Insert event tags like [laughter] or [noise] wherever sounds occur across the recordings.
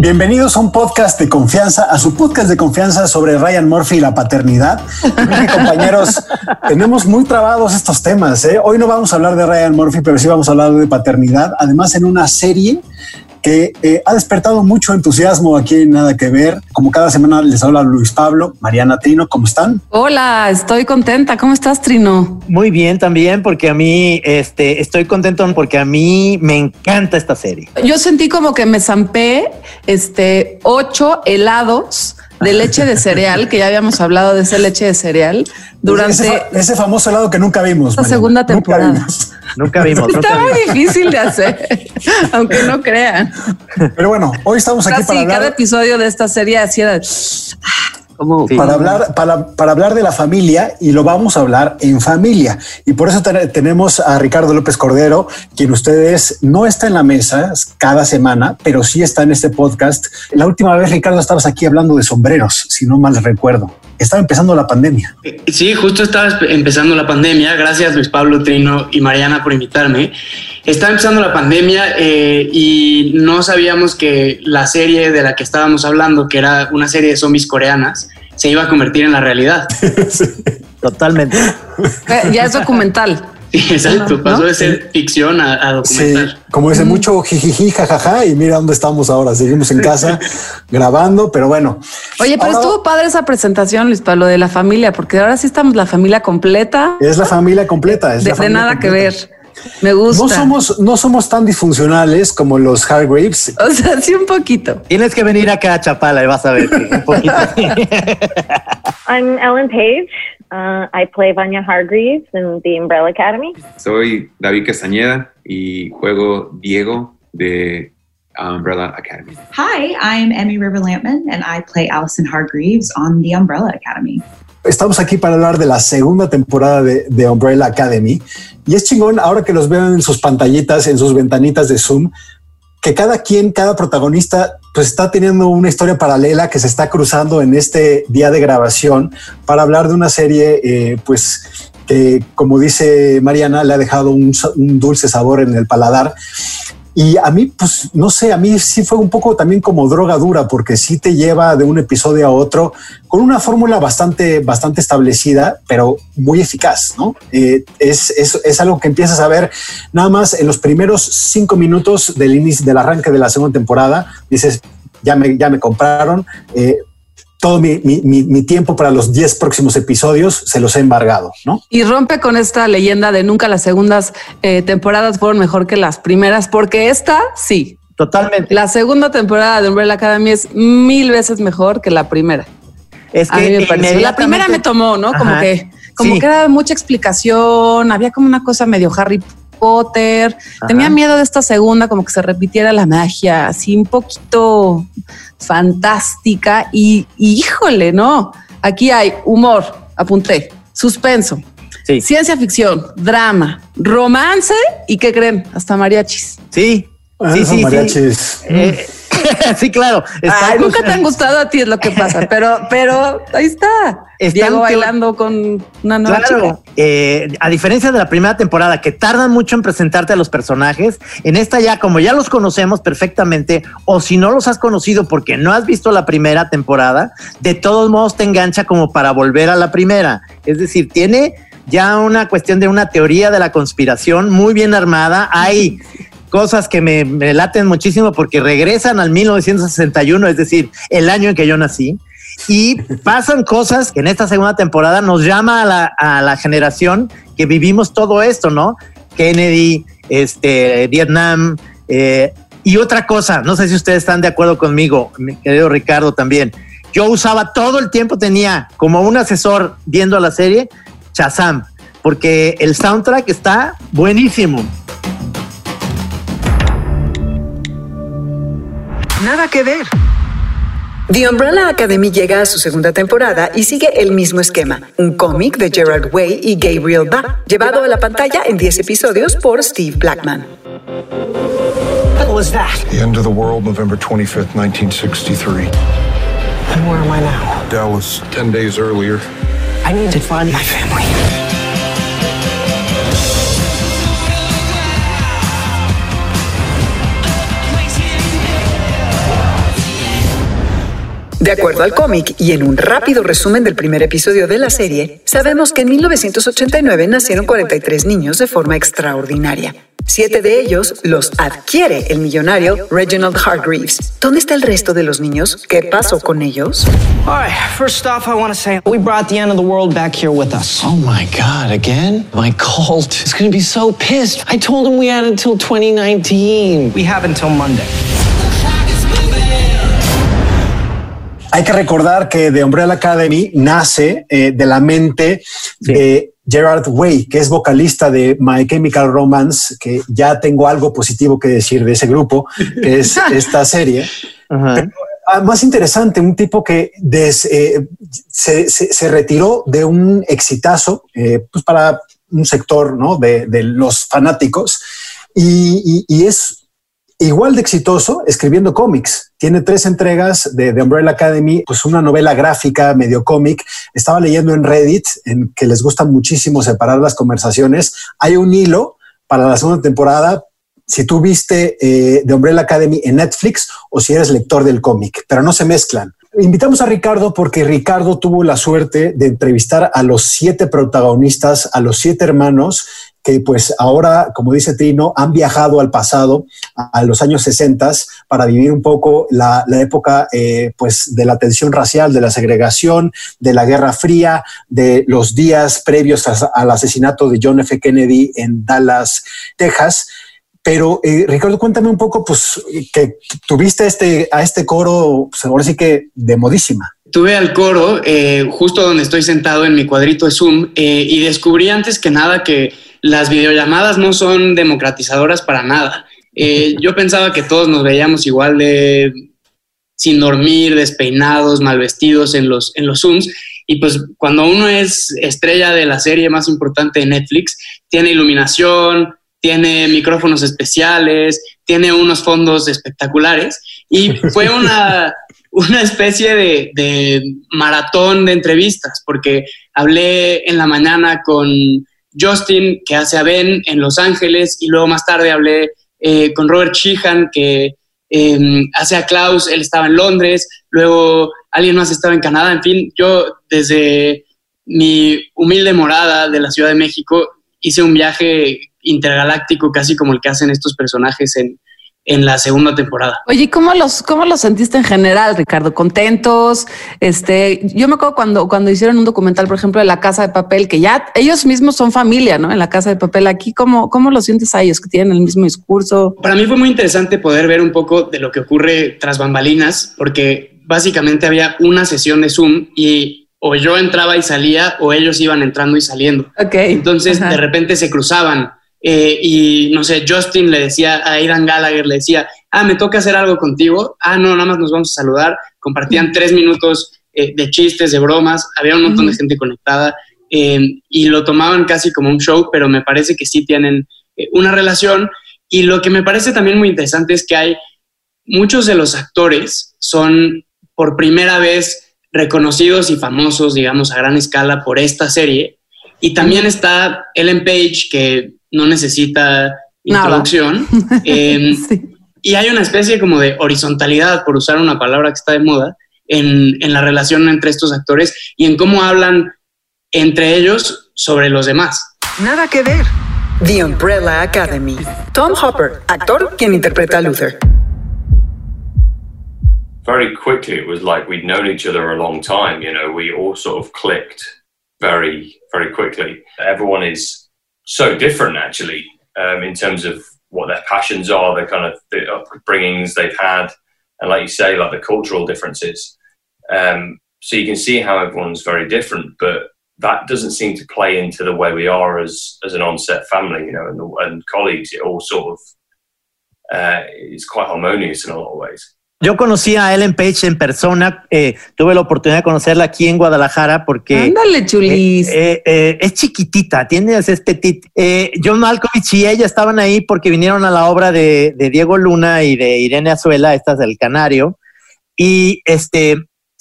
Bienvenidos a un podcast de confianza, a su podcast de confianza sobre Ryan Murphy y la paternidad. Mis compañeros, [laughs] tenemos muy trabados estos temas. ¿eh? Hoy no vamos a hablar de Ryan Murphy, pero sí vamos a hablar de paternidad. Además, en una serie que eh, ha despertado mucho entusiasmo aquí en Nada que Ver. Como cada semana les habla Luis Pablo, Mariana Trino, ¿cómo están? Hola, estoy contenta. ¿Cómo estás, Trino? Muy bien también, porque a mí este, estoy contento porque a mí me encanta esta serie. Yo sentí como que me zampé este, ocho helados de leche de cereal, que ya habíamos hablado de esa leche de cereal, durante ese, fa- ese famoso helado que nunca vimos. la segunda Nunca temporada. vimos. Nunca vimos. nunca Está muy vimos. difícil de hacer, aunque no crean. Pero bueno, hoy estamos aquí para hablar. cada episodio de esta serie hacía de- ah, Sí. para hablar, para, para hablar de la familia y lo vamos a hablar en familia. Y por eso ten- tenemos a Ricardo López Cordero, quien ustedes no está en la mesa cada semana, pero sí está en este podcast. La última vez, Ricardo, estabas aquí hablando de sombreros, si no mal recuerdo. Estaba empezando la pandemia. Sí, justo estaba empezando la pandemia. Gracias Luis Pablo, Trino y Mariana por invitarme. Estaba empezando la pandemia eh, y no sabíamos que la serie de la que estábamos hablando, que era una serie de zombies coreanas, se iba a convertir en la realidad. [laughs] Totalmente. eh, ya es documental. Sí, exacto. ¿No? Pasó de ser ficción a, a Sí, documental. como dice mucho jijiji, jajaja, y mira dónde estamos ahora. Seguimos en casa [laughs] grabando, pero bueno. Oye, pero Ahora estuvo padre esa presentación, Luis Pablo, de la familia, porque ahora sí estamos la familia completa, Es la familia completa. Es de, la de nada que ver. Me gusta. No somos, no somos tan disfuncionales como los Hargraves, O sea, sí un poquito. Tienes que venir acá a Chapala y vas a ver. un poquito. [laughs] I'm Ellen Page. Uh, I play Vanya Hargreaves in the Umbrella Academy. Soy David Castañeda y juego Diego de Umbrella Academy. Hi, I'm Emmy River Lampman, and I play Allison Hargreaves on the Umbrella Academy. Estamos aquí para hablar de la segunda temporada de, de Umbrella Academy y es chingón ahora que los vean en sus pantallitas, en sus ventanitas de Zoom, que cada quien, cada protagonista, pues está teniendo una historia paralela que se está cruzando en este día de grabación para hablar de una serie, eh, pues que como dice Mariana, le ha dejado un, un dulce sabor en el paladar. Y a mí, pues no sé, a mí sí fue un poco también como droga dura, porque sí te lleva de un episodio a otro con una fórmula bastante, bastante establecida, pero muy eficaz, ¿no? Eh, es, es, es algo que empiezas a ver nada más en los primeros cinco minutos del inicio, del arranque de la segunda temporada. Dices, ya me, ya me compraron. eh, todo mi, mi, mi, mi tiempo para los 10 próximos episodios se los he embargado, ¿no? Y rompe con esta leyenda de nunca las segundas eh, temporadas fueron mejor que las primeras, porque esta sí. Totalmente. La segunda temporada de Umbrella Academy es mil veces mejor que la primera. Es A mí me pareció. La primera me tomó, ¿no? Como que, como Sí. que era mucha explicación, había como una cosa medio Harry Potter. Tenía miedo de esta segunda, como que se repitiera la magia, así un poquito fantástica. Y, y híjole, no. Aquí hay humor, apunté, suspenso, Sí. ciencia ficción, drama, romance y ¿qué creen? Hasta mariachis. Sí. Ah, Sí, sí, sí. mariachis. Eh, [laughs] sí, claro. Ay, nunca te han gustado a ti, es lo que pasa, pero, pero ahí está. Están Diego bailando con una nueva chica. Claro, eh, a diferencia de la primera temporada que tardan mucho en presentarte a los personajes, en esta ya como ya los conocemos perfectamente o si no los has conocido porque no has visto la primera temporada, de todos modos te engancha como para volver a la primera. Es decir, tiene ya una cuestión de una teoría de la conspiración muy bien armada. Hay [laughs] cosas que me, me laten muchísimo porque regresan al 1961, es decir, el año en que yo nací. Y pasan cosas que en esta segunda temporada nos llama a la, a la generación que vivimos todo esto, ¿no? Kennedy, este, Vietnam, eh, y otra cosa, no sé si ustedes están de acuerdo conmigo, mi querido Ricardo también. Yo usaba todo el tiempo, tenía como un asesor viendo la serie, Shazam, porque el soundtrack está buenísimo. Nada que ver. The Umbrella Academy llega a su segunda temporada y sigue el mismo esquema, un cómic de Gerard Way y Gabriel Ba, llevado a la pantalla en 10 episodios por Steve Blackman. What was that? The end of the world, November 25th, 1963. And where am I now? Dallas, 10 days earlier. I need to find my family. De acuerdo al cómic y en un rápido resumen del primer episodio de la serie, sabemos que en 1989 nacieron 43 niños de forma extraordinaria. Siete de ellos los adquiere el millonario Reginald Hargreaves. ¿Dónde está el resto de los niños? ¿Qué pasó con ellos? All right, first off, I want to say we brought the end of the world back here with us. Oh my God, again? My cult is going to be so pissed. I told him we had until 2019. We have until Monday. Hay que recordar que The Umbrella Academy nace eh, de la mente de Gerard Way, que es vocalista de My Chemical Romance, que ya tengo algo positivo que decir de ese grupo, que es [laughs] esta serie. Pero, ah, más interesante, un tipo que des- eh, se, se- se retiró de un exitazo eh, pues para un sector ¿no? de, de los fanáticos y, y- y es igual de exitoso escribiendo cómics. Tiene tres entregas de The Umbrella Academy, pues una novela gráfica, medio cómic. Estaba leyendo en Reddit, en que les gusta muchísimo separar las conversaciones. Hay un hilo para la segunda temporada. Si tú viste eh, The Umbrella Academy en Netflix o si eres lector del cómic, pero no se mezclan. Invitamos a Ricardo porque Ricardo tuvo la suerte de entrevistar a los siete protagonistas, a los siete hermanos que pues ahora, como dice Trino, han viajado al pasado, a, los años 60 para vivir un poco la, época eh, pues de la tensión racial, de la segregación, de la Guerra Fría, de los días previos al asesinato de John F. Kennedy en Dallas, Texas. Pero eh, Ricardo, cuéntame un poco, pues que tuviste este, a este coro, pues ahora sí que de modísima. Tuve al coro eh, justo donde estoy sentado en mi cuadrito de Zoom y descubrí antes que nada que las videollamadas no son democratizadoras para nada. Eh, [laughs] yo pensaba que todos nos veíamos igual de sin dormir, despeinados, mal vestidos en los, en los Zooms. Y pues cuando uno es estrella de la serie más importante de Netflix, tiene iluminación, tiene micrófonos especiales, tiene unos fondos espectaculares. Y [laughs] fue una, una especie de, de maratón de entrevistas, porque hablé en la mañana con Justin, que hace a Ben en Los Ángeles, y luego más tarde hablé eh, con Robert Sheehan, que eh, hace a Klaus, él estaba en Londres, luego alguien más estaba en Canadá, en fin, yo desde mi humilde morada de la Ciudad de México hice un viaje intergaláctico casi como el que hacen estos personajes en, en la segunda temporada. Oye, ¿y ¿cómo los, cómo los sentiste en general, Ricardo? ¿Contentos? Este, yo me acuerdo cuando, cuando hicieron un documental, por ejemplo, de la casa de papel, que ya ellos mismos son familia, ¿no? En la casa de papel. Aquí, ¿cómo, cómo lo sientes a ellos que tienen el mismo discurso? Para mí fue muy interesante poder ver un poco de lo que ocurre tras bambalinas, porque básicamente había una sesión de Zoom y o yo entraba y salía o ellos iban entrando y saliendo. Ok. Entonces Ajá. de repente se cruzaban eh, y no sé, Justin le decía a Aidan Gallagher, le decía, ah, me toca hacer algo contigo, ah, no, nada más nos vamos a saludar, compartían tres minutos eh, de chistes, de bromas, había un montón de gente conectada eh, y lo tomaban casi como un show, pero me parece que sí tienen eh, una relación. Y lo que me parece también muy interesante es que hay muchos de los actores son por primera vez reconocidos y famosos, digamos, a gran escala por esta serie. Y también está Ellen Page, que no necesita introducción. [laughs] Eh, Y hay una especie como de horizontalidad, por usar una palabra que está de moda, en, en la relación entre estos actores y en cómo hablan entre ellos sobre los demás. Nada que ver. The Umbrella Academy. Tom Hopper, actor quien interpreta a Luther. very quickly it was like we'd known each other a long time you know we all sort of clicked very very quickly everyone is so different actually um, in terms of what their passions are the kind of the upbringings they've had and like you say like the cultural differences. Um, so you can see how everyone's very different but that doesn't seem to play into the way we are as as an onset family you know and, and colleagues. It all sort of uh, is quite harmonious in a lot of ways Yo conocí a Ellen Page en persona, eh, tuve la oportunidad de conocerla aquí en Guadalajara porque... Ándale, chulis. Eh, eh, es chiquitita, tiene es petit. John Malkovich y ella estaban ahí porque vinieron a la obra de, de Diego Luna y de Irene Azuela, estas del Canario, y este,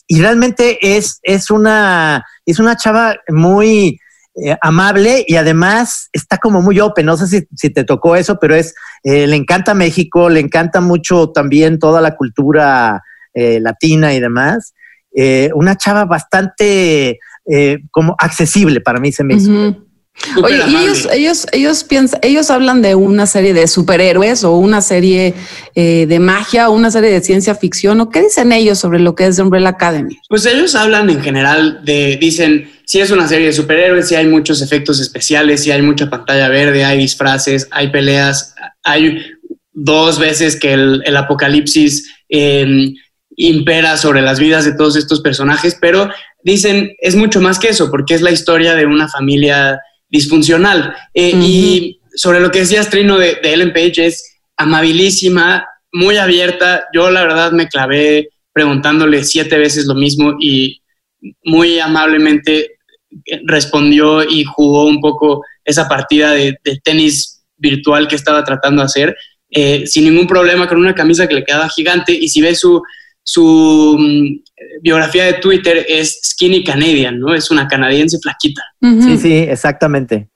y realmente es, es una, es una chava muy, eh, amable y además está como muy open. No sé si, te tocó eso, pero es, eh, le encanta México, le encanta mucho también toda la cultura eh, latina y demás. una chava bastante como accesible para mí se me hizo. Oye, y ellos, ellos, ellos piensan, ellos hablan de una serie de superhéroes o una serie de magia o una serie de ciencia ficción o qué dicen ellos sobre lo que es The Umbrella Academy. Pues ellos hablan en general de, dicen, si es una serie de superhéroes, si hay muchos efectos especiales, si hay mucha pantalla verde, hay disfraces, hay peleas, hay dos veces que el, apocalipsis em, impera sobre las vidas de todos estos personajes, pero dicen es mucho más que eso, porque es la historia de una familia disfuncional. Eh, y sobre lo que decías, Trino, de, de Ellen Page, es amabilísima, muy abierta. Yo la verdad me clavé preguntándole siete veces lo mismo y muy amablemente respondió y jugó un poco esa partida de, tenis virtual que estaba tratando de hacer, eh, sin ningún problema, con una camisa que le quedaba gigante. Y si ves su, su mm, biografía de Twitter, es Skinny Canadian, ¿no? Es una canadiense flaquita. Sí, sí, exactamente.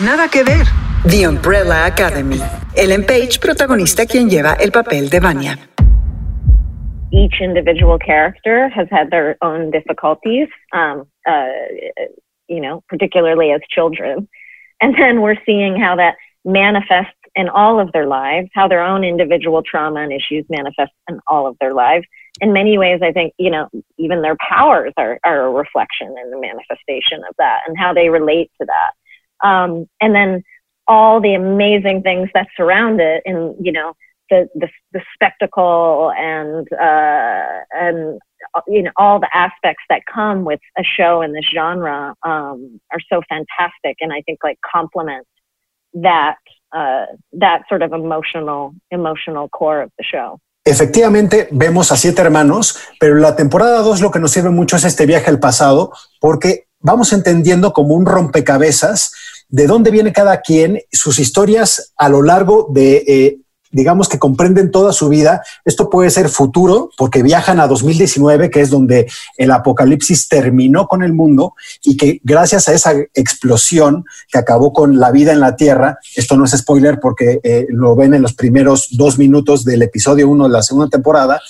Nada que ver. The Umbrella Academy. Ellen Page, protagonista quien lleva el papel de Vanya. each individual character has had their own difficulties, um, uh, you know, particularly as children. And then we're seeing how that manifests in all of their lives, how their own individual trauma and issues manifest in all of their lives. In many ways, I think, you know, even their powers are, are a reflection and the manifestation of that and how they relate to that. Um, and then all the amazing things that surround it and, you know, the the, the spectacle and uh, and you know all the aspects that come with a show in this genre um, are so fantastic, and I think like complement that uh, that sort of emotional emotional core of the show. Efectivamente, vemos a siete hermanos, pero la temporada 2 lo que nos sirve mucho es este viaje al pasado, porque vamos entendiendo como un rompecabezas de dónde viene cada quien, sus historias a lo largo de eh, digamos que comprenden toda su vida. Esto puede ser futuro, porque viajan a 2019, que es donde el apocalipsis terminó con el mundo y que gracias a esa explosión que acabó con la vida en la Tierra, esto no es spoiler porque eh, lo ven en los primeros dos minutos del episodio uno de la segunda temporada,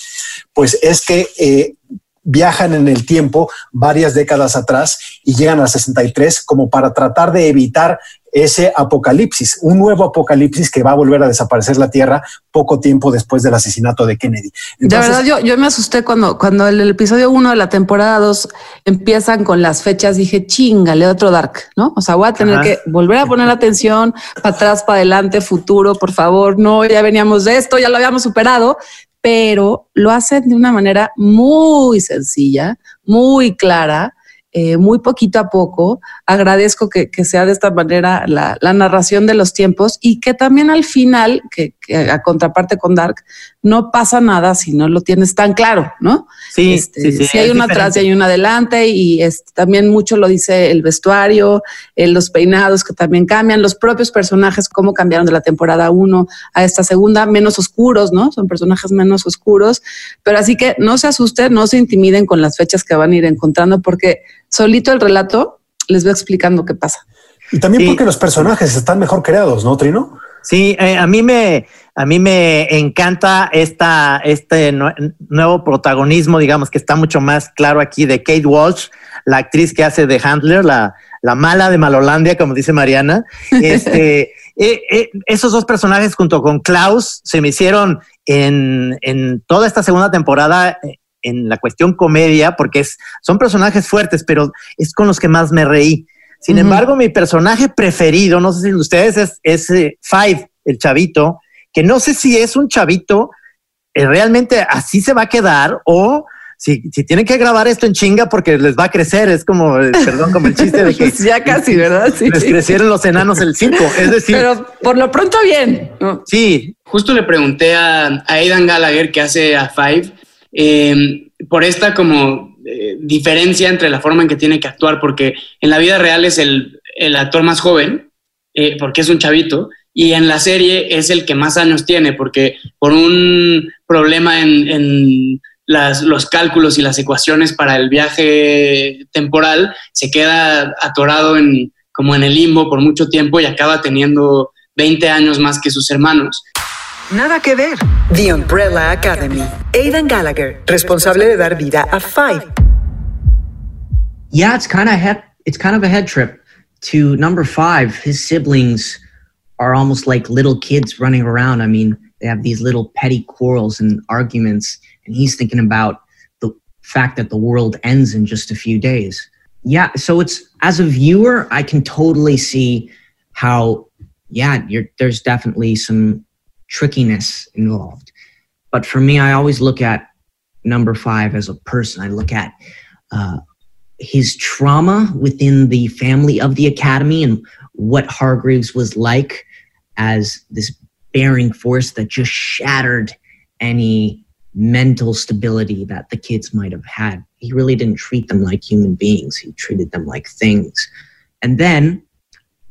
pues es que... Eh, viajan en el tiempo varias décadas atrás y llegan a 63 como para tratar de evitar ese apocalipsis, un nuevo apocalipsis que va a volver a desaparecer la Tierra poco tiempo después del asesinato de Kennedy. de verdad, yo, yo me asusté cuando, cuando el, episodio 1 de la temporada 2 empiezan con las fechas, dije, chingale, otro Dark, ¿no? O sea, voy a tener que volver a poner atención para atrás, para adelante, futuro, por favor, no, ya veníamos de esto, ya lo habíamos superado, pero lo hacen de una manera muy sencilla, muy clara, eh, muy poquito a poco. Agradezco que, sea de esta manera la, narración de los tiempos y que también al final, que, a contraparte con Dark, no pasa nada si no lo tienes tan claro, ¿no? Sí, este, sí, Si hay una atrás y hay una adelante y este, también mucho lo dice el vestuario, eh, los peinados que también cambian, los propios personajes, cómo cambiaron de la temporada 1 a esta segunda, menos oscuros, ¿no? Son personajes menos oscuros, pero así que no se asusten, no se intimiden con las fechas que van a ir encontrando porque solito el relato les va explicando qué pasa. Y también porque los personajes están mejor creados, ¿no, Trino? Sí, eh, a mí me a mí me encanta esta este nuevo protagonismo, digamos que está mucho más claro aquí de Kate Walsh, la actriz que hace de Handler, la, la mala de Malolandia, como dice Mariana. Este, [laughs] eh, eh, esos dos personajes junto con Klaus se me hicieron en, en toda esta segunda temporada en la cuestión comedia, porque es, son personajes fuertes, pero es con los que más me reí. Sin embargo, mi personaje preferido, no sé si ustedes, es, es eh, Five, el chavito, que no sé si es un chavito, eh, realmente así se va a quedar o si, si tienen que grabar esto en chinga porque les va a crecer, es como, eh, perdón, como el chiste de que [laughs] ya casi, [laughs] ¿verdad? Sí. les crecieron los enanos el circo. Es decir, Pero por lo pronto bien. ¿no? sí, Justo le pregunté a, a Aidan Gallagher, que hace a Five, eh, por esta como eh, diferencia entre la forma en que tiene que actuar, porque en la vida real es el, el actor más joven, eh, porque es un chavito, y en la serie es el que más años tiene, porque por un problema en, en las- los cálculos y las ecuaciones para el viaje temporal, se queda atorado en, como en el limbo por mucho tiempo y acaba teniendo 20 años más que sus hermanos. Nada que ver. The Umbrella Academy. Aidan Gallagher, responsable de dar vida a Five. Yeah, it's kind of head. It's kind of a head trip. To number five, his siblings are almost like little kids running around. I mean, they have these little petty quarrels and arguments, and he's thinking about the fact that the world ends in just a few days. Yeah, so it's as a viewer, I can totally see how, yeah, there's definitely some trickiness involved. But for me, I always look at number five as a person. I look at uh, his trauma within the family of the academy and what Hargreaves was like as this bearing force that just shattered any mental stability that the kids might have had. He really didn't treat them like human beings, he treated them like things. And then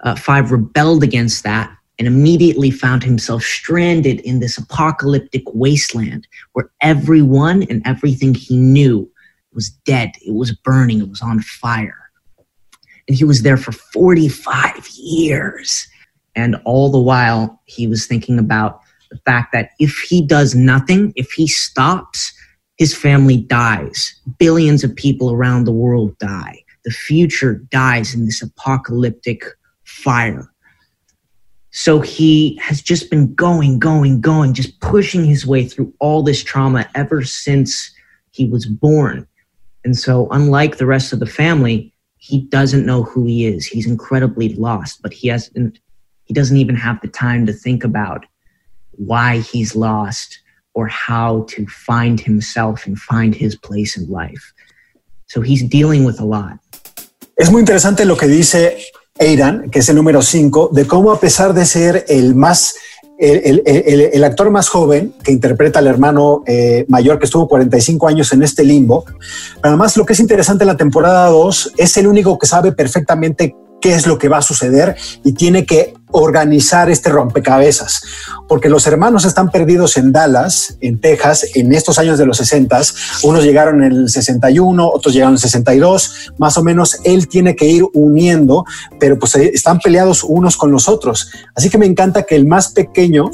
uh, Five rebelled against that and immediately found himself stranded in this apocalyptic wasteland where everyone and everything he knew was dead. It was burning. It was on fire. And he was there for 45 years. And all the while, he was thinking about the fact that if he does nothing, if he stops, his family dies. Billions of people around the world die. The future dies in this apocalyptic fire. So he has just been going, going, going, just pushing his way through all this trauma ever since he was born. And so, unlike the rest of the family, he doesn't know who he is. He's incredibly lost, but he hasn't, he doesn't even have the time to think about why he's lost or how to find himself and find his place in life. So he's dealing with a lot. Es muy interesante lo que dice Aidan, que es el número 5, de cómo a pesar de ser el más el, el- el- el actor más joven que interpreta al hermano eh, mayor que estuvo 45 años en este limbo. Además, lo que es interesante en la temporada 2 es el único que sabe perfectamente qué es lo que va a suceder y tiene que organizar este rompecabezas, porque los hermanos están perdidos en Dallas, en Texas, en estos años de los 60. Unos llegaron en el 61, otros llegaron en el 62. Más o menos él tiene que ir uniendo, pero pues eh, están peleados unos con los otros. Así que me encanta que el más pequeño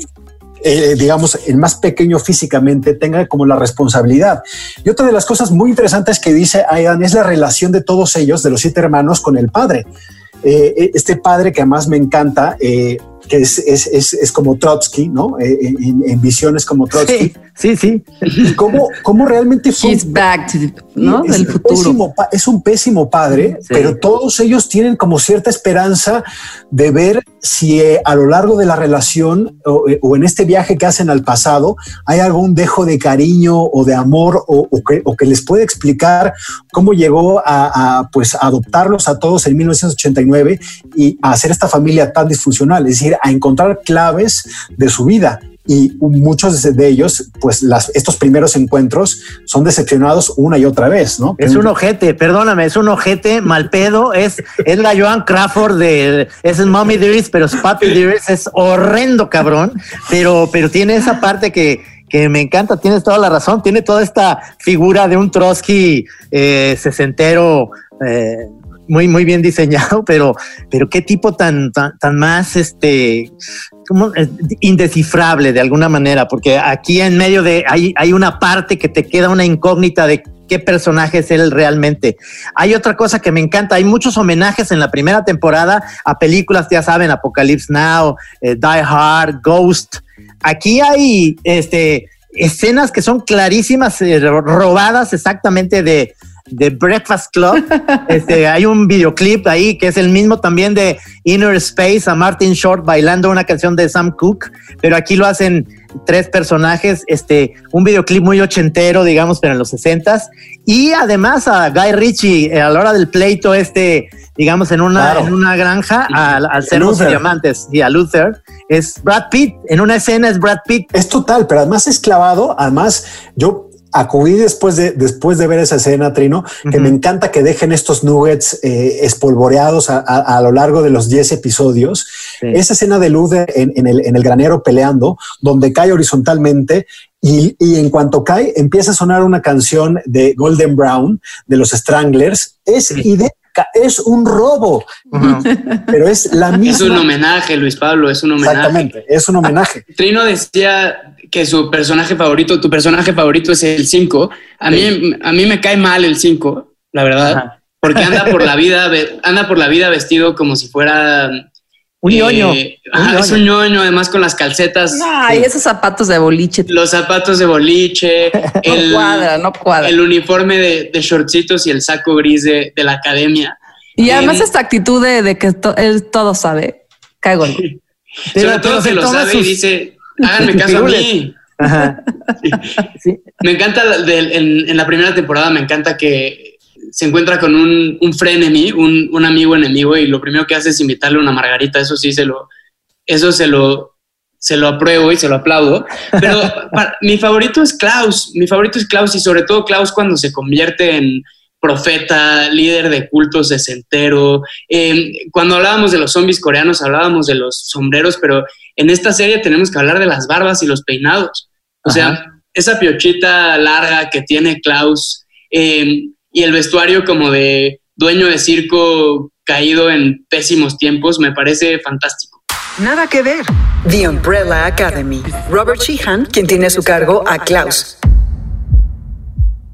eh, digamos, el más pequeño físicamente tenga como la responsabilidad. Y otra de las cosas muy interesantes que dice Aidan es la relación de todos ellos, de los siete hermanos, con el padre. Eh, este padre que además me encanta, eh, que es, es, es, es, como Trotsky, ¿no? Eh, en, en, visiones como Trotsky. Sí, sí. Y cómo, cómo realmente fue. He's back to the, ¿no? Es, Del futuro. Pésimo, es un pésimo padre, sí. pero todos ellos tienen como cierta esperanza de ver si eh, a lo largo de la relación o, o, en este viaje que hacen al pasado hay algún dejo de cariño o de amor o, o que, que, les puede explicar cómo llegó a, a, pues, a adoptarlos a todos en 1989 y a hacer esta familia tan disfuncional, es decir, a encontrar claves de su vida y muchos de ellos, pues estos primeros encuentros son decepcionados una y otra vez, ¿no? Es un ojete, perdóname, es un ojete mal pedo, es, es la Joan Crawford de, es Mommy Dearest, pero Papi Dearest es horrendo, cabrón, pero, pero tiene esa parte que, que me encanta, tienes toda la razón, tiene toda esta figura de un Trotsky eh, sesentero, eh, muy, muy bien diseñado, pero, pero qué tipo tan, tan, tan más, este, como indescifrable de alguna manera, porque aquí en medio de, hay, hay una parte que te queda una incógnita de qué personaje es él realmente. Hay otra cosa que me encanta, hay muchos homenajes en la primera temporada a películas, ya saben, Apocalypse Now, eh, Die Hard, Ghost. Aquí hay, este, escenas que son clarísimas, eh, robadas exactamente de, de Breakfast Club. [laughs] este, hay un videoclip ahí que es el mismo también de Inner Space, a Martin Short bailando una canción de Sam Cooke, pero aquí lo hacen tres personajes, este, un videoclip muy ochentero, digamos, pero en los sesentas, y además a Guy Ritchie eh, a la hora del pleito este, digamos, en una, Claro. en una granja, al, ser los diamantes, y a Luther, es Brad Pitt, en una escena es Brad Pitt. Es total, pero además es clavado. Además, yo acudí después de, después de ver esa escena, Trino, que me encanta que dejen estos nuggets eh, espolvoreados a, a- a lo largo de los 10 episodios. Esa escena de Luther en, en el, en el granero peleando, donde cae horizontalmente y, y en cuanto cae empieza a sonar una canción de Golden Brown, de los Stranglers. Es idéntica, es un robo, pero es la misma. Es un homenaje, Luis Pablo, es un homenaje. Exactamente, es un homenaje. Trino decía que su personaje favorito, tu personaje favorito es el 5. A, mí, a mí me cae mal el 5, la verdad, porque anda por la [laughs] vida, anda por la vida vestido como si fuera un ñoño. Un es un ñoño, además con las calcetas. Ay, esos zapatos de boliche. Los zapatos de boliche, [laughs] el, cuadra, no cuadra. el uniforme de, de shortcitos y el saco gris de, de la academia. Y además Eh, esta actitud de, de que to- él todo sabe. Caigo. [laughs] Sobre todo se lo sabe y dice, háganme caso a mí. [laughs] Me encanta en la primera temporada, me encanta que se encuentra con un, un frenemy, un, un amigo enemigo, y lo primero que hace es invitarle una margarita. Eso sí, se lo, eso se lo, se lo apruebo y se lo aplaudo. Pero [laughs] para- mi favorito es Klaus. Mi favorito es Klaus y sobre todo Klaus cuando se convierte en profeta, líder de cultos sesentero. Eh, cuando hablábamos de los zombies coreanos, hablábamos de los sombreros, pero en esta serie tenemos que hablar de las barbas y los peinados. O sea, esa piochita larga que tiene Klaus eh, y el vestuario como de dueño de circo caído en pésimos tiempos me parece fantástico. Nada que ver. The Umbrella Academy. Robert Sheehan, quien tiene a su cargo a Klaus.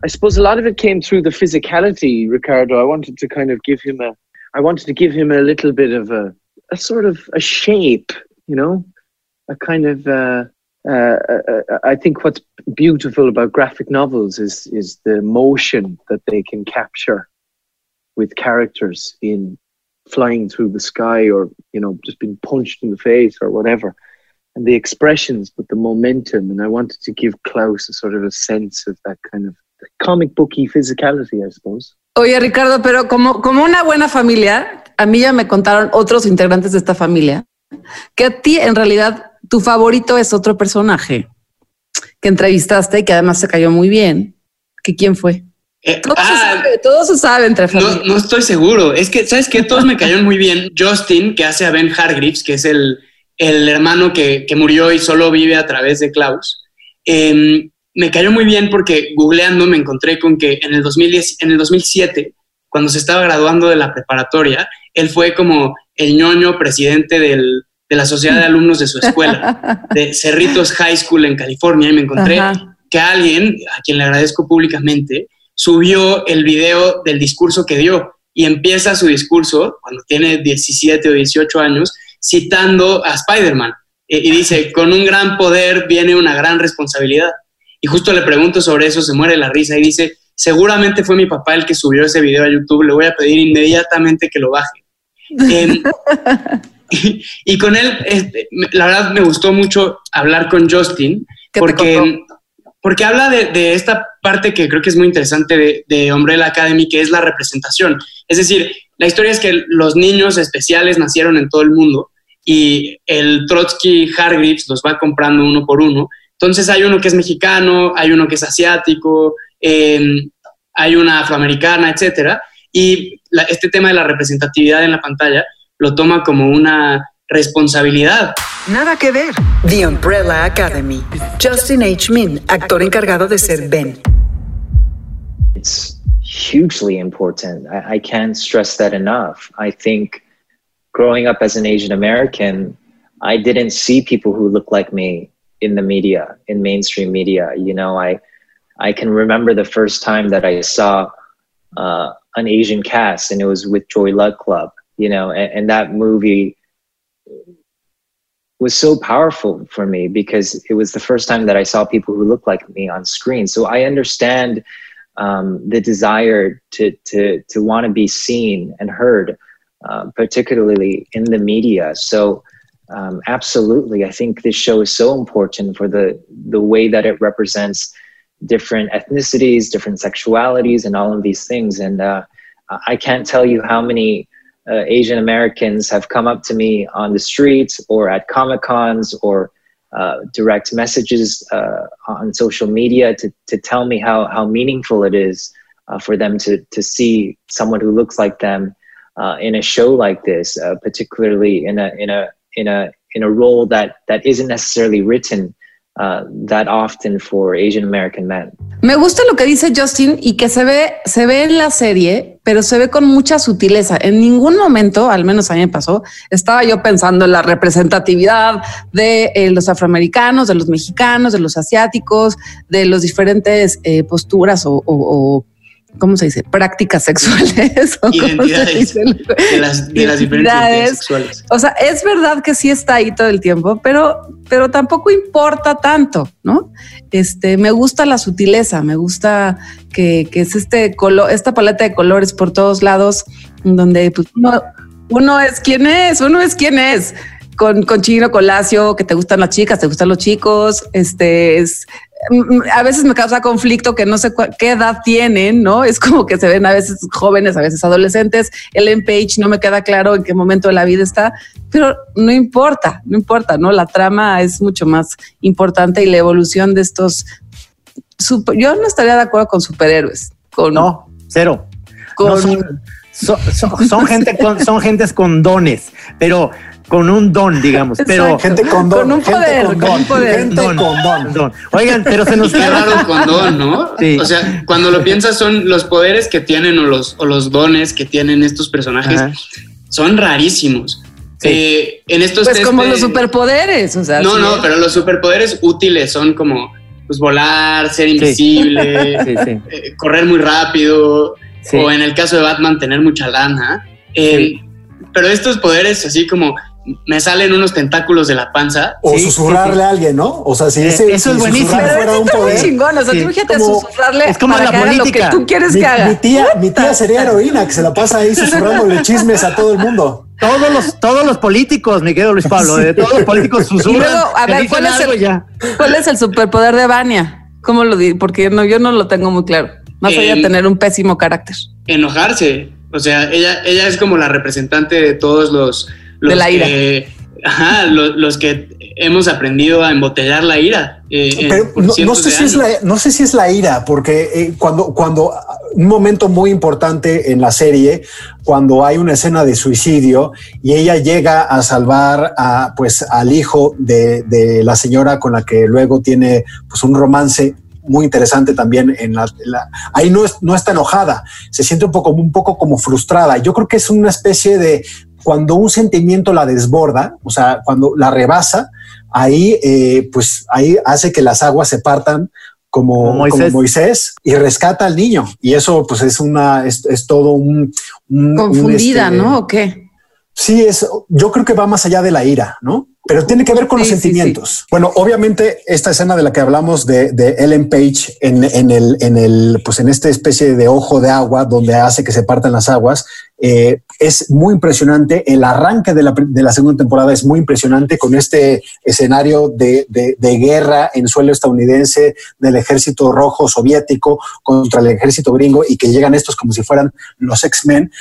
I suppose a lot of it came through the physicality, Ricardo. I wanted to kind of give him a, I wanted to give him a little bit of a, a sort of a shape, you know, a kind of. Uh, uh, uh, I think what's beautiful about graphic novels is is the motion that they can capture with characters in flying through the sky or you know just being punched in the face or whatever and the expressions but the momentum and i wanted to give klaus a sort of a sense of that kind of comic booky physicality i suppose. Oye, Ricardo, pero como, como una buena familia, a mí ya me contaron otros integrantes de esta familia que a ti en realidad tu favorito es otro personaje que entrevistaste y que además se cayó muy bien. ¿Que quién fue? todo, se sabe, todo se sabe entre Ah. No, no estoy seguro. Es que, ¿sabes qué? Todos me cayeron muy bien. Justin, que hace a Ben Hargreaves, que es el, el hermano que, que murió y solo vive a través de Klaus. eh, me cayó muy bien porque googleando me encontré con que en el, 2010, en el 2007, cuando se estaba graduando de la preparatoria, él fue como el ñoño presidente del- de la sociedad de alumnos de su escuela, [laughs] de Cerritos High School en California, y me encontré Ajá. que alguien, a quien le agradezco públicamente, subió el video del discurso que dio y empieza su discurso cuando tiene 17 o 18 años citando a Spider-Man Eh, y dice, con un gran poder viene una gran responsabilidad. Y justo le pregunto sobre eso, se muere la risa y dice, seguramente fue mi papá el que subió ese video a YouTube, le voy a pedir inmediatamente que lo baje. [laughs] Em, [laughs] y, y con él, este, la verdad me gustó mucho hablar con Justin, ¿Qué te porque, porque habla de, de esta parte que creo que es muy interesante de, de Umbrella Academy, que es la representación. Es decir, la historia es que los niños especiales nacieron en todo el mundo y el Trotsky Hargreaves los va comprando uno por uno. Entonces hay uno que es mexicano, hay uno que es asiático, eh, hay una afroamericana, etcétera. Y la- este tema de la representatividad en la pantalla lo toma como una responsabilidad. Nada que ver. The Umbrella Academy. Justin H. Min, actor encargado de ser Ben. it's hugely important. I, I can't stress that enough. I think growing up as an Asian American, I didn't see people who look like me in the media, in mainstream media. You know, I I can remember the first time that I saw uh, an Asian cast, and it was with Joy Luck Club. You know, and, and that movie was so powerful for me because it was the first time that I saw people who looked like me on screen. So I understand um, the desire to to to want to be seen and heard, uh, particularly in the media. So um, absolutely. I think this show is so important for the the way that it represents different ethnicities, different sexualities, and all of these things. And uh, I can't tell you how many uh, Asian Americans have come up to me on the streets or at Comic Cons or uh, direct messages uh, on social media to, to tell me how, how meaningful it is uh, for them to, to see someone who looks like them uh, in a show like this, uh, particularly in a, in, a, in, a, in a role that, that isn't necessarily written uh, that often for Asian American men. Me gusta lo que dice Justin y que se ve, se ve en la serie, pero se ve con mucha sutileza. En ningún momento, al menos a mí me pasó, estaba yo pensando en la representatividad de eh, los afroamericanos, de los mexicanos, de los asiáticos, de los diferentes eh, posturas o ¿cómo se dice? Prácticas sexuales. [laughs] ¿o Identidades dice? de las, de las diferentes sexuales. O sea, es verdad que sí está ahí todo el tiempo, pero, pero tampoco importa tanto, ¿no? Este, me gusta la sutileza, me gusta que, que es este color, esta paleta de colores por todos lados, donde pues, uno, uno es quien es, uno es quien es. Con, con Chino Colacio, que te gustan las chicas, te gustan los chicos, este es a veces me causa conflicto que no sé qué edad tienen, ¿no? Es como que se ven a veces jóvenes, a veces adolescentes. Ellen Page no me queda claro en qué momento de la vida está, pero no importa, no importa, ¿no? La trama es mucho más importante y la evolución de estos. super- yo no estaría de acuerdo con superhéroes. Con, no, cero. Con, No, son, son- son- son gente [laughs] con, son gentes con dones, pero con un don, digamos. Pero Exacto. Gente con don, Con un gente poder, con con un don, poder. gente Don, con don. Oigan, pero se nos Qué raro con don, ¿no? Sí. O sea, cuando lo piensas son los poderes que tienen o los, o los dones que tienen estos personajes Ajá. son rarísimos. Eh, en estos pues como de- los superpoderes, o sea. No, sí, no, pero los superpoderes útiles son como pues volar, ser invisible, [laughs] Sí, sí. eh, correr muy rápido, Sí. o en el caso de Batman tener mucha lana. Eh, Pero estos poderes así como me salen unos tentáculos de la panza. O susurrarle a alguien, ¿no? O sea, si Eh, ese, eso si es buenísimo. Pero un muy chingón. O sea, Sí. tú fíjate Como- susurrarle es como para la que haga lo que política. tú quieres Mi, que haga. mi tía, mi tía sería heroína, que se la pasa ahí susurrándole [laughs] chismes a todo el mundo. todos los, todos los políticos, mi querido Luis Pablo, de todos los políticos Y susurran. luego, a ver, ¿cuál es, algo y el, ya. ¿cuál es el superpoder de Vania? ¿Cómo lo di? Porque no, yo no lo tengo muy claro. Más allá de tener un pésimo carácter. enojarse. O sea, ella, ella es como la representante de todos los, los De la ira. que, ajá, lo- los, que hemos aprendido a embotellar la ira. eh, Pero por no, sé si es la, años. no sé si es la ira, porque eh, cuando, cuando un momento muy importante en la serie, cuando hay una escena de suicidio y ella llega a salvar a, pues, al hijo de, de la señora con la que luego tiene pues, un romance muy interesante también en la, en la- ahí no, es- no está enojada, se siente un poco, un poco como frustrada. Yo creo que es una especie de cuando un sentimiento la desborda, o sea, cuando la rebasa, ahí eh, pues ahí hace que las aguas se partan como, Como como Moisés. Y rescata al niño. Y eso pues es una, es, es todo un... un- un, Confundida, este, ¿no? ¿O qué? Sí, es, yo creo que va más allá de la ira, ¿no? Pero tiene que ver con los Sí, sí, sentimientos. Bueno, obviamente esta escena de la que hablamos de, de Ellen Page en, en el, en el, pues en esta especie de ojo de agua donde hace que se partan las aguas, eh, es muy impresionante. El arranque de la, de la segunda temporada es muy impresionante con este escenario de, de, de guerra en suelo estadounidense del ejército rojo soviético contra el ejército gringo y que llegan estos como si fueran los X-Men.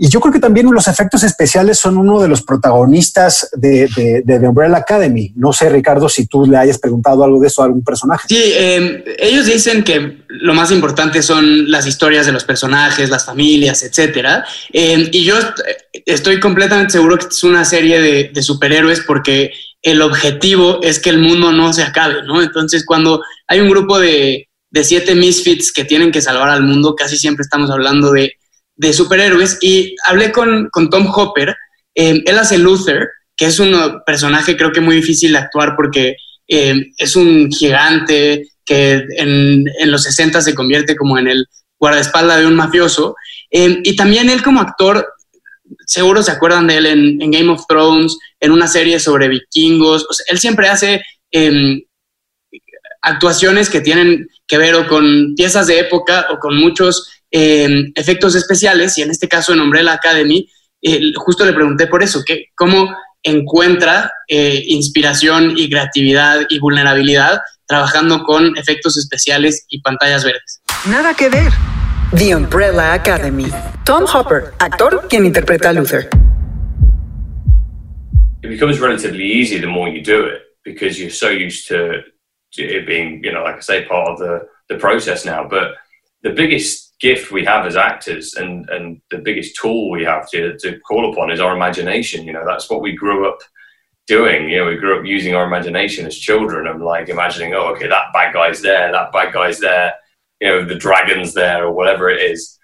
Y yo creo que también los efectos especiales son uno de los protagonistas de, de, de The Umbrella Academy. No sé, Ricardo, si tú le hayas preguntado algo de eso a algún personaje. Sí, eh, ellos dicen que lo más importante son las historias de los personajes, las familias, etcétera. Eh, y yo est- estoy completamente seguro que es una serie de, de superhéroes porque el objetivo es que el mundo no se acabe, ¿no? Entonces, cuando hay un grupo de, de siete misfits que tienen que salvar al mundo, casi siempre estamos hablando de, de superhéroes. Y hablé con, con Tom Hopper, eh, él hace Luther, que es un personaje creo que muy difícil de actuar porque eh, es un gigante que en, en los 60 se convierte como en el guardaespaldas de un mafioso. Eh, y también él como actor, seguro se acuerdan de él en, Game of Thrones, en una serie sobre vikingos. Él siempre hace eh, actuaciones que tienen que ver o con piezas de época o con muchos eh, efectos especiales. Y en este caso en Umbrella Academy, eh, justo le pregunté por eso, que cómo encuentra eh, inspiración y creatividad y vulnerabilidad trabajando con efectos especiales y pantallas verdes. Nada que ver. The Umbrella Academy. Tom Hopper, actor quien interpreta a Luther. It becomes relatively easy the more you do it because you're so used to it being, you know, like I say, part of the, the process now. But the biggest gift we have as actors and, and the biggest tool we have to, to call upon is our imagination. You know, that's what we grew up doing. You know, we grew up using our imagination as children and like imagining, oh, okay, that bad guy's there, that bad guy's there, you know, the dragon's there or whatever it is.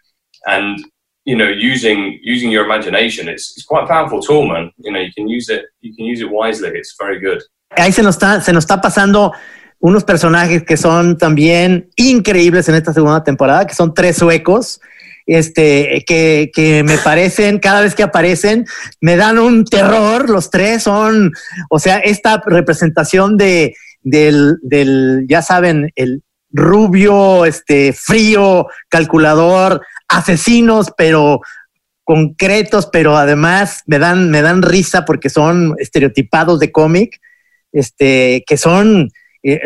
And, you know, using using your imagination, it's, it's quite a powerful tool, man. You know, you can use it, you can use it wisely. It's very good. Ahí se nos está, se nos está pasando unos personajes que son también increíbles en esta segunda temporada, que son tres suecos, este, que, que, me parecen, cada vez que aparecen, me dan un terror. Los tres son, o sea, esta representación de, del, del ya saben, el rubio, este, frío, calculador, asesinos, pero concretos, pero además me dan, me dan risa porque son estereotipados de cómic, este, que son,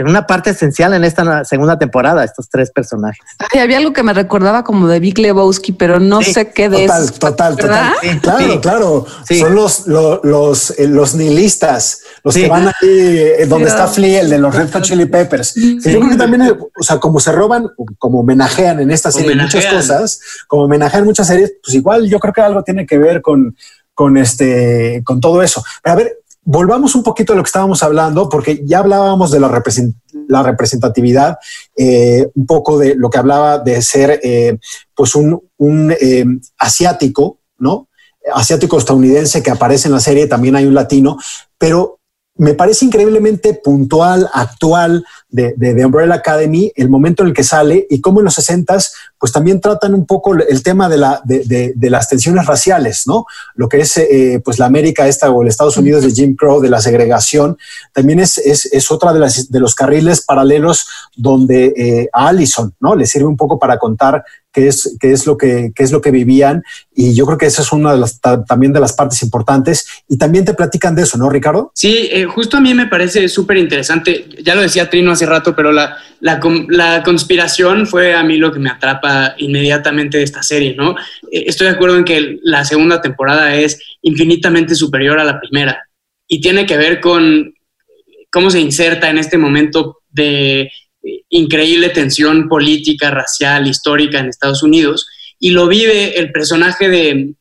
una parte esencial en esta segunda temporada, estos tres personajes. Ay, había algo que me recordaba como de Big Lebowski, pero no Sí, sé qué de total, eso. total, ¿verdad? total. Claro, Sí. claro. Sí. Son los, lo- los, eh, los nihilistas, los Sí. que van ahí eh, donde está Flea, el de los Red Hot Chili Peppers. Que Yo creo que también, eh, o sea, como se roban, como homenajean en esta serie muchas Homenajean. cosas, como homenajean muchas series, pues igual yo creo que algo tiene que ver con, con este, con todo eso. Pero a ver, volvamos un poquito a lo que estábamos hablando, porque ya hablábamos de la, represent- la representatividad, eh, un poco de lo que hablaba de ser eh, pues un, un, eh, asiático, ¿no? Asiático estadounidense que aparece en la serie, también hay un latino, pero me parece increíblemente puntual, actual de, Umbrella Academy, el momento en el que sale y cómo en los 60 pues también tratan un poco el tema de las tensiones raciales, ¿no? Lo que es eh, pues la América esta o el Estados Unidos de Jim Crow, de la segregación, también es, es, es otra de, las, de los carriles paralelos donde eh, a Allison, ¿no? Le sirve un poco para contar qué es, qué es, lo, que, qué es lo que vivían y yo creo que esa es una de las, ta- también de las partes importantes y también te platican de eso, ¿no, Ricardo? Sí, eh, justo a mí me parece súper interesante. Ya lo decía Trino hace rato, pero la, la, la conspiración fue a mí lo que me atrapa inmediatamente de esta serie, ¿no? Eh, estoy de acuerdo en que la segunda temporada es infinitamente superior a la primera y tiene que ver con cómo se inserta en este momento de increíble tensión política, racial, histórica en Estados Unidos y lo vive el personaje de,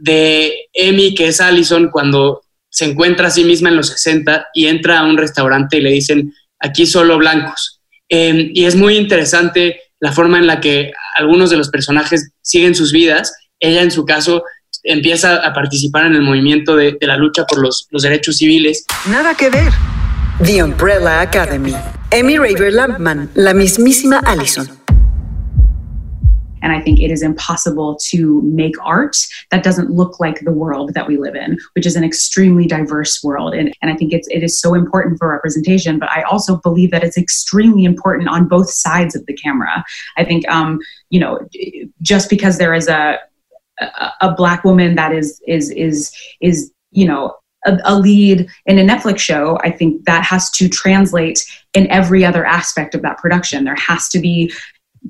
de Amy, que es Allison, cuando se encuentra a sí misma en los 60 y entra a un restaurante y le dicen, aquí solo blancos. Eh, y es muy interesante la forma en la que algunos de los personajes siguen sus vidas. Ella, en su caso, empieza a participar en el movimiento de, de la lucha por los, los derechos civiles. Nada que ver. The Umbrella Academy. Emmy Raver Lampman, la mismísima Allison. And I think it is impossible to make art that doesn't look like the world that we live in, which is an extremely diverse world. And, and I think it's, it is so important for representation, but I also believe that it's extremely important on both sides of the camera. I think, um, you know, just because there is a, a, a black woman that is, is, is, is, you know, a, a lead in a Netflix show, I think that has to translate in every other aspect of that production. There has to be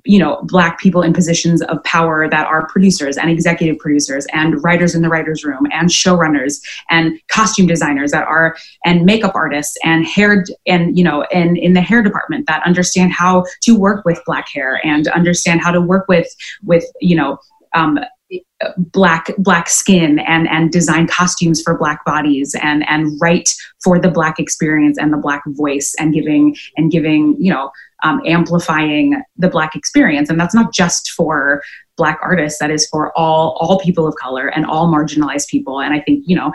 you know black people in positions of power that are producers and executive producers and writers in the writers room and showrunners and costume designers that are and makeup artists and hair and you know and in the hair department that understand how to work with black hair and understand how to work with with you know um, black black skin and and design costumes for black bodies and and write for the black experience and the black voice and giving and giving you know um, amplifying the black experience. And that's not just for black artists. That is for all all people of color and all marginalized people. And i think you know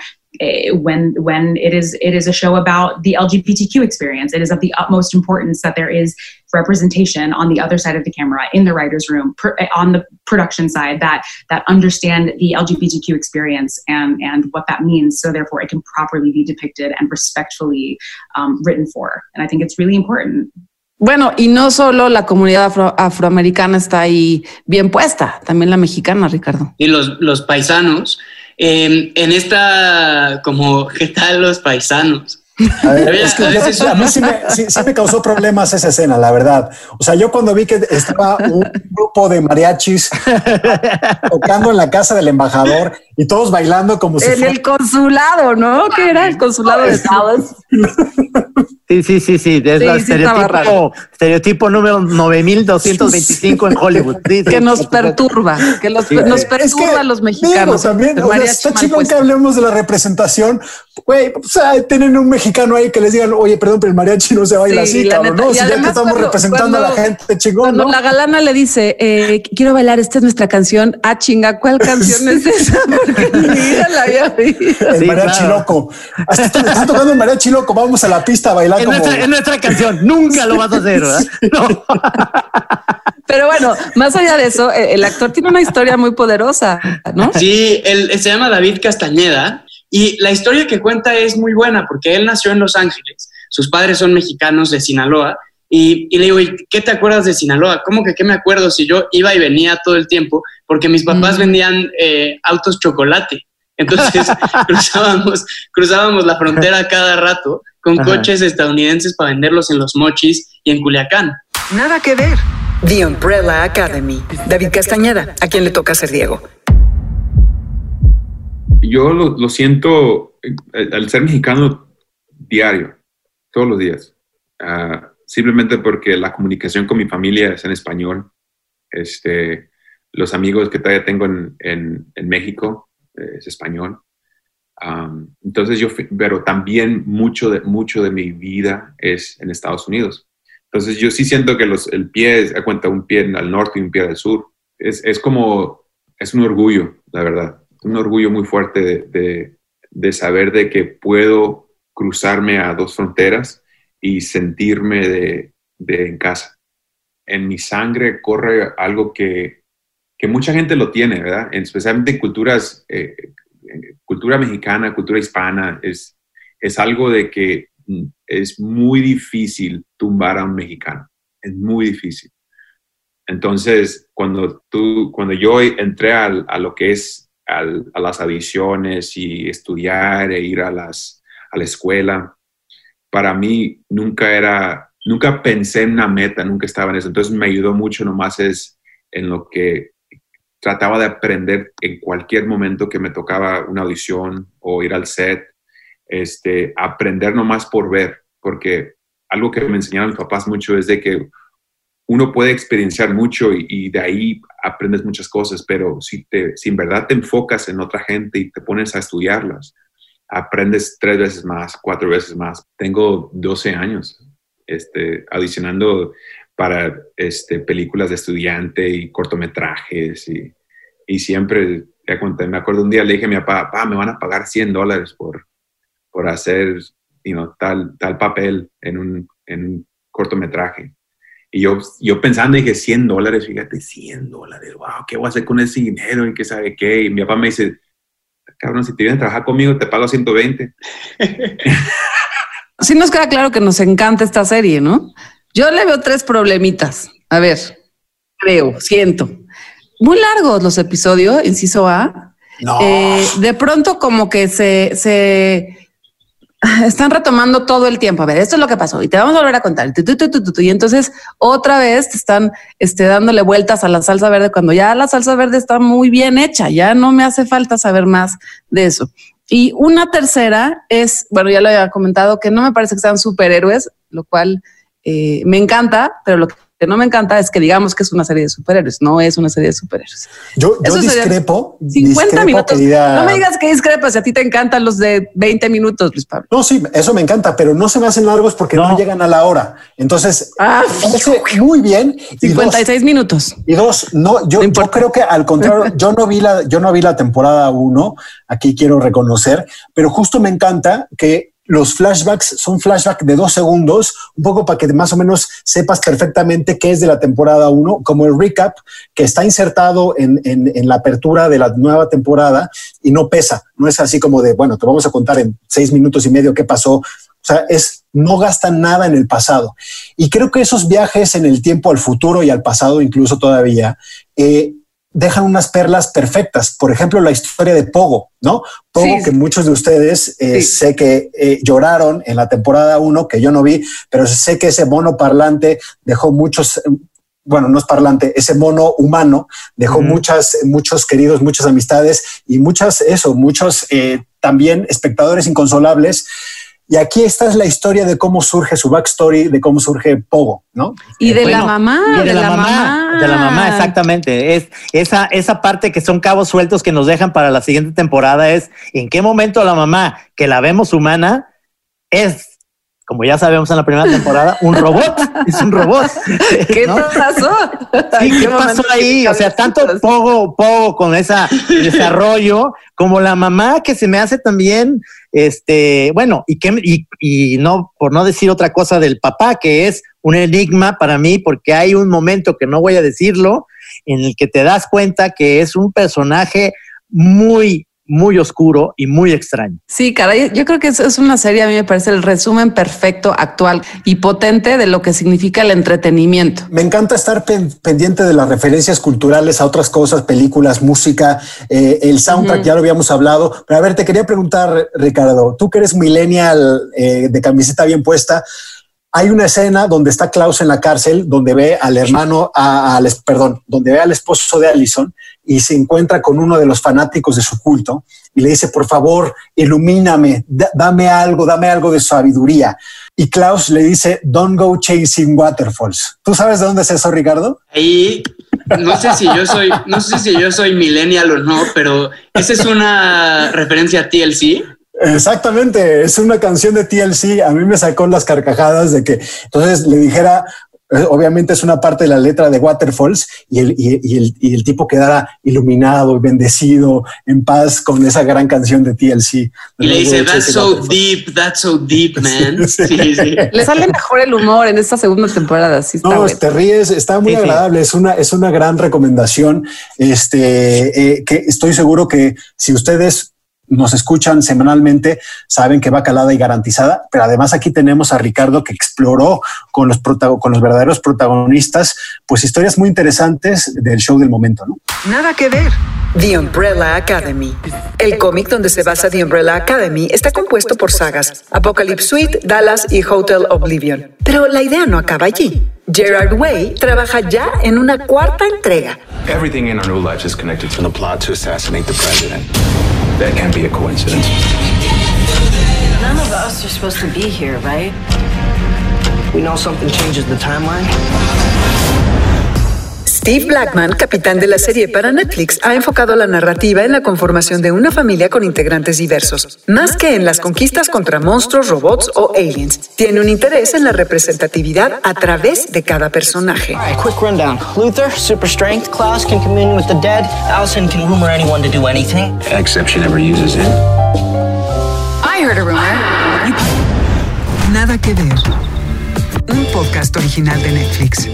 when when it is it is a show about the lgbtq experience it is of the utmost importance that there is representation on the other side of the camera in the writers room pr- eh, on the production side that that understand the lgbtq experience and and what that means so therefore it can properly be depicted and respectfully um, written for and i think it's really important Bueno, y no solo la comunidad afro- afroamericana está ahí bien puesta, también la mexicana, Ricardo. y los, los paisanos. Eh, en esta, como, ¿qué tal los paisanos? A, ver, Había- es que a yo- veces- a mí sí me, sí- sí me causó problemas esa escena, la verdad. O sea, yo cuando vi que estaba un grupo de mariachis tocando en la casa del embajador y todos bailando como si En fuera- el consulado, ¿no? Que era el consulado de Dallas. Sí, sí, sí, sí. Es Sí, la sí estereotipo, estereotipo número 9225 en Hollywood. [laughs] Sí, sí, Que nos perturba, que los- Sí. nos Es perturba que, a los digo, mexicanos. también, El o sea, está chingón puesto. que hablemos de la representación. Güey, o sea, tienen un mexicano ahí que les digan, oye, perdón, pero el mariachi no se baila Sí, así, la cabrón, neta. ¿no? Y Si ya que además estamos cuando- representando a la cuando- gente, chingón, Cuando ¿no? la galana le dice, eh, quiero bailar, esta es nuestra canción. Ah, chinga, ¿cuál [laughs] canción es esa? [laughs] Porque ni la había oído. El Sí, mariachi claro. loco. Hasta están, están tocando el mariachi loco. Vamos a la pista a bailar Es como. nuestra, es nuestra canción. Nunca lo vas a hacer, ¿verdad? [laughs] No. Pero bueno, más allá de eso, eh, el actor tiene una historia muy poderosa, ¿no? Sí, él, él se llama David Castañeda y la historia que cuenta es muy buena porque él nació en Los Ángeles, sus padres son mexicanos de Sinaloa y, y le digo, ¿y qué te acuerdas de Sinaloa? ¿Cómo que qué me acuerdo si yo iba y venía todo el tiempo? Porque mis papás vendían eh, autos chocolate. Entonces [laughs] cruzábamos, cruzábamos la frontera cada rato con Ajá. coches estadounidenses para venderlos en los mochis y en Culiacán. Nada que ver. The Umbrella Academy. David Castañeda, a quien le toca ser Diego. Yo lo, lo siento eh, al ser mexicano diario, todos los días. Ah, simplemente porque la comunicación con mi familia es en español. Este, los amigos que todavía tengo en, en- en México eh, es español. Am, entonces yo, pero también mucho de, mucho de mi vida es en Estados Unidos. Entonces yo sí siento que los, el pie, es- a cuenta, un pie al norte y un pie al sur. Es, es como, es un orgullo, la verdad. Un orgullo muy fuerte de, de- de saber de que puedo cruzarme a dos fronteras y sentirme de, de en casa. En mi sangre corre algo que, que mucha gente lo tiene, ¿verdad? En- especialmente en culturas, eh, cultura mexicana, cultura hispana, es, es algo de que mm, es muy difícil tumbar a un mexicano. Es muy difícil. Entonces, cuando, tú, cuando yo entré al- a lo que es a las adiciones y estudiar e ir a, las, a la escuela, para mí nunca era, nunca pensé en una meta, nunca estaba en eso. Entonces me ayudó mucho nomás es en lo que trataba de aprender en cualquier momento que me tocaba una audición o ir al set, este, aprender nomás por ver, porque algo que me enseñaron mis papás mucho es de que uno puede experienciar mucho y, de ahí aprendes muchas cosas, pero si, te, si en verdad te enfocas en otra gente y te pones a estudiarlas, aprendes tres veces más, cuatro veces más. Tengo 12 años este, audicionando para este, películas de estudiante y cortometrajes y, y siempre, ya conté, me acuerdo un día le dije a mi papá, papá, me van a pagar 100 dólares por, por hacer you know, tal, tal papel en un, en un cortometraje. Y yo, yo pensando, dije, 100 dólares, fíjate, 100 dólares, wow, ¿qué voy a hacer con ese dinero? Y qué sabe qué. Y mi papá me dice, cabrón, si te vienes a trabajar conmigo, te pago 120. [laughs] Sí nos queda claro que nos encanta esta serie, ¿no? Yo le veo tres problemitas. A ver, creo, siento. Muy largos los episodios, inciso A. No. Eh, de pronto como que se, se [laughs] están retomando todo el tiempo. A ver, esto es lo que pasó y te vamos a volver a contar. Y entonces otra vez te están este, dándole vueltas a la salsa verde cuando ya la salsa verde está muy bien hecha. Ya no me hace falta saber más de eso. Y una tercera es, bueno, ya lo había comentado, que no me parece que sean superhéroes, lo cual eh, me encanta, pero lo que no me encanta es que digamos que es una serie de superhéroes, no es una serie de superhéroes. Yo, discrepo. 50 discrepo, minutos. querida- No me digas que discrepas, si a ti te encantan los de 20 minutos, Luis Pablo. No, sí, eso me encanta, pero no se me hacen largos porque no, llegan a la hora. Entonces, Ah, [laughs] muy bien. Y dos, 56 minutos. Y dos, no, yo, yo creo que al contrario, [laughs] yo no vi la, yo no vi la temporada uno, aquí quiero reconocer, pero justo me encanta que los flashbacks son flashbacks de dos segundos, un poco para que más o menos sepas perfectamente qué es de la temporada uno, como el recap que está insertado en la apertura de la nueva temporada y no pesa, no es así como de, bueno, te vamos a contar en seis minutos y medio qué pasó. O sea, es, no gastan nada en el pasado. Y creo que esos viajes en el tiempo al futuro y al pasado, incluso todavía, eh, dejan unas perlas perfectas. Por ejemplo, la historia de Pogo, ¿no? Pogo, Sí. que muchos de ustedes eh, Sí. sé que eh, lloraron en la temporada 1, que yo no vi, pero sé que ese mono parlante dejó muchos, bueno, no es parlante, ese mono humano dejó Ujú. muchas, muchos queridos, muchas amistades y muchas, eso, muchos eh, también espectadores inconsolables. Y aquí esta es la historia de cómo surge su backstory, de cómo surge Pogo, ¿no? Y de la mamá, y de, la, mamá, de la mamá, exactamente. Es esa, esa parte que son cabos sueltos que nos dejan para la siguiente temporada es en qué momento la mamá, que la vemos humana, es, como ya sabemos en la primera temporada, un robot. [laughs] es un robot. ¿Qué ¿no? pasó? [laughs] Sí, ¿En ¿qué pasó ahí? O sea, tanto Pogo, Pogo con ese desarrollo, como la mamá que se me hace también, este, bueno, y que, y, y no, por no decir otra cosa del papá, que es un enigma para mí, porque hay un momento que no voy a decirlo, en el que te das cuenta que es un personaje muy, muy oscuro y muy extraño. Sí, caray, yo creo que es, es una serie, a mí me parece el resumen perfecto, actual y potente de lo que significa el entretenimiento. Me encanta estar pen- pendiente de las referencias culturales a otras cosas, películas, música, eh, el soundtrack, ya lo habíamos hablado. Pero a ver, te quería preguntar, Ricardo, tú que eres millennial eh, de camiseta bien puesta, hay una escena donde está Klaus en la cárcel, donde ve al hermano, a- perdón, donde ve al esposo de Allison y se encuentra con uno de los fanáticos de su culto y le dice, por favor, ilumíname, da- dame algo, dame algo de sabiduría. Y Klaus le dice, don't go chasing waterfalls. ¿Tú sabes de dónde es eso, Ricardo? Ahí no sé si yo soy, no sé si yo soy millennial o no, pero esa es una referencia a TLC. Exactamente, es una canción de TLC. A mí me sacó las carcajadas de que entonces le dijera, obviamente es una parte de la letra de Waterfalls y el, y, y el, y el tipo quedara iluminado, bendecido, en paz con esa gran canción de TLC. Y le dice, that's so Waterfalls". deep, that's so deep, [laughs] man. [laughs] Sí, sí. Le sale mejor el humor en esta segunda temporada, sí está No, bueno. te ríes, está muy Sí, sí. agradable, es una, es una gran recomendación. Este, eh, que estoy seguro que si ustedes nos escuchan semanalmente, saben que va calada y garantizada, pero además aquí tenemos a Ricardo que exploró con los, protago- con los verdaderos protagonistas, pues historias muy interesantes del show del momento, ¿no? Nada que ver. The Umbrella Academy. El cómic donde se basa The Umbrella Academy está compuesto por sagas Apocalypse Suite, Dallas y Hotel Oblivion. Pero la idea no acaba allí. Gerard Way trabaja ya en una cuarta entrega. Everything in our new lives is connected to the plot to assassinate the president. That can't be a coincidence. None of us are supposed to be here, right? We know something changes the timeline. Steve Blackman, capitán de la serie para Netflix, ha enfocado la narrativa en la conformación de una familia con integrantes diversos, más que en las conquistas contra monstruos, robots o aliens. Tiene un interés en la representatividad a través de cada personaje. All right, quick rundown. Luther, super strength. Klaus can commune with the dead. Allison can rumor anyone to do anything. Except she never uses it. I heard a rumor. Nada que ver. Un podcast original de Netflix.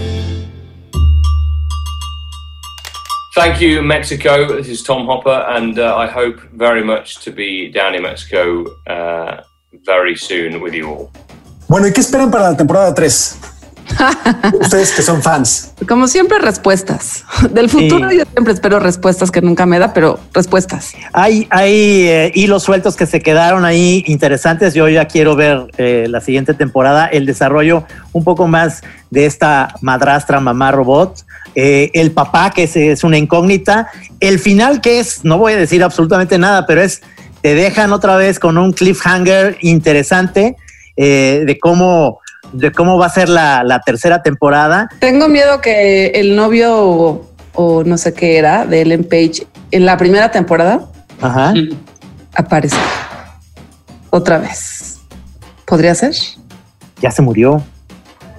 Thank you, Mexico. This is Tom Hopper, and uh, I hope very much to be down in Mexico uh, very soon with you all. Bueno, ¿y qué esperan para la temporada 3? [laughs] Ustedes que son fans. Como siempre, respuestas. Del futuro yo siempre espero respuestas que nunca me da, pero respuestas. Hay, hay eh, hilos sueltos que se quedaron ahí interesantes. Yo ya quiero ver eh, la siguiente temporada, el desarrollo un poco más de esta madrastra mamá robot, eh, el papá que es, es una incógnita, el final que es, no voy a decir absolutamente nada, pero es, te dejan otra vez con un cliffhanger interesante eh, de cómo de cómo va a ser la, la tercera temporada. Tengo miedo que el novio o, o no sé qué era de Ellen Page en la primera temporada Ajá. aparezca otra vez. ¿Podría ser? Ya se murió.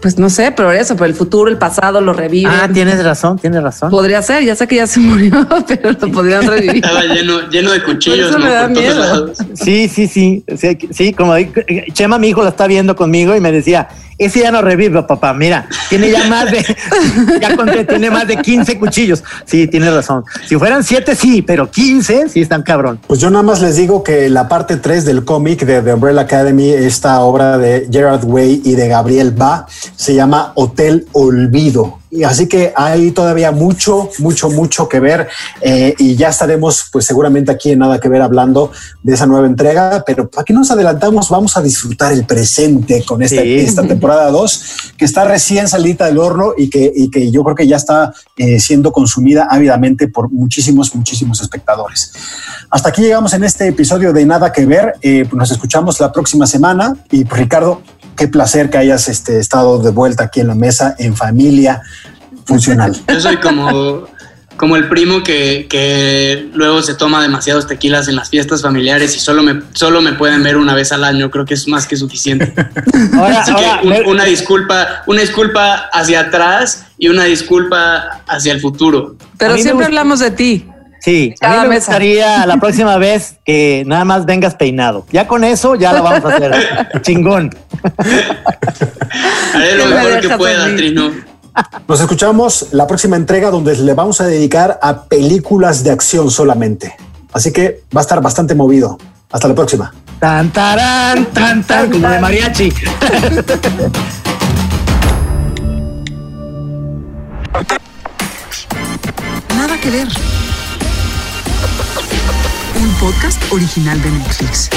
Pues no sé, pero eso, pero el futuro, el pasado lo revive. Ah, tienes razón, tienes razón. Podría ser, ya sé que ya se [laughs] murió, pero lo podrían revivir. Estaba lleno, lleno de cuchillos, eso ¿no? me da miedo. lados. Sí, sí, sí, sí, sí, como Chema, mi hijo, la está viendo conmigo y me decía, ese ya no revive, papá. Mira, tiene ya más de, ya conté, tiene más de 15 cuchillos. Sí, tienes razón. Si fueran 7, sí, pero 15, sí están cabrón. Pues yo nada más les digo que la parte 3 del cómic de The Umbrella Academy, esta obra de Gerard Way y de Gabriel Ba, se llama Hotel Olvido. Y así que hay todavía mucho, mucho, mucho que ver eh, y ya estaremos pues seguramente aquí en Nada que ver hablando de esa nueva entrega, pero aquí nos adelantamos, vamos a disfrutar el presente con esta, Sí. esta temporada 2 que está recién salida del horno y que, y que yo creo que ya está eh, siendo consumida ávidamente por muchísimos, muchísimos espectadores. Hasta aquí llegamos en este episodio de Nada que ver, Eh, pues nos escuchamos la próxima semana y pues, Ricardo, qué placer que hayas este, estado de vuelta aquí en la mesa en familia funcional. [laughs] Yo soy como, como el primo que, que luego se toma demasiados tequilas en las fiestas familiares y solo me, solo me pueden ver una vez al año. Creo que es más que suficiente. [laughs] Ahora, Así ahora, que un- una disculpa, una disculpa hacia atrás y una disculpa hacia el futuro. Pero siempre gusta- hablamos de ti. Sí, a mí me mesa. gustaría la próxima [laughs] vez que nada más vengas peinado. Ya con eso ya la vamos a hacer. [laughs] Chingón. Haré lo ¿Qué me mejor que pueda? Trino. Nos escuchamos la próxima entrega donde le vamos a dedicar a películas de acción solamente. Así que va a estar bastante movido. Hasta la próxima. Tan, tarán, tan, tan, como de mariachi. Nada que ver. Un podcast original de Netflix.